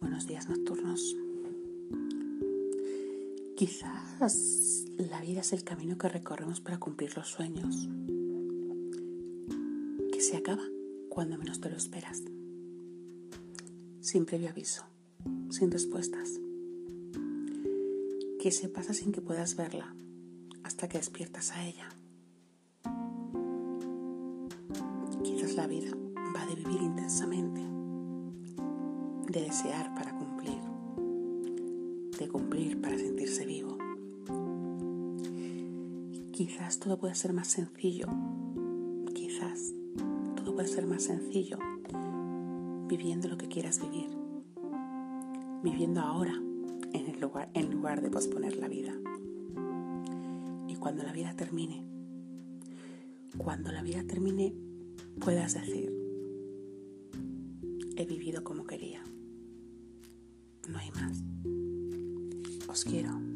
Buenos días nocturnos. Quizás la vida es el camino que recorremos para cumplir los sueños, que se acaba cuando menos te lo esperas, sin previo aviso, sin respuestas, que se pasa sin que puedas verla hasta que despiertas a ella. Quizás la vida va de vivir intensamente de desear para cumplir, de cumplir para sentirse vivo. Quizás todo puede ser más sencillo, quizás todo puede ser más sencillo viviendo lo que quieras vivir, viviendo ahora en, el lugar, en lugar de posponer la vida. Y cuando la vida termine, cuando la vida termine, puedas decir, he vivido como quería. Hay más. Os quiero.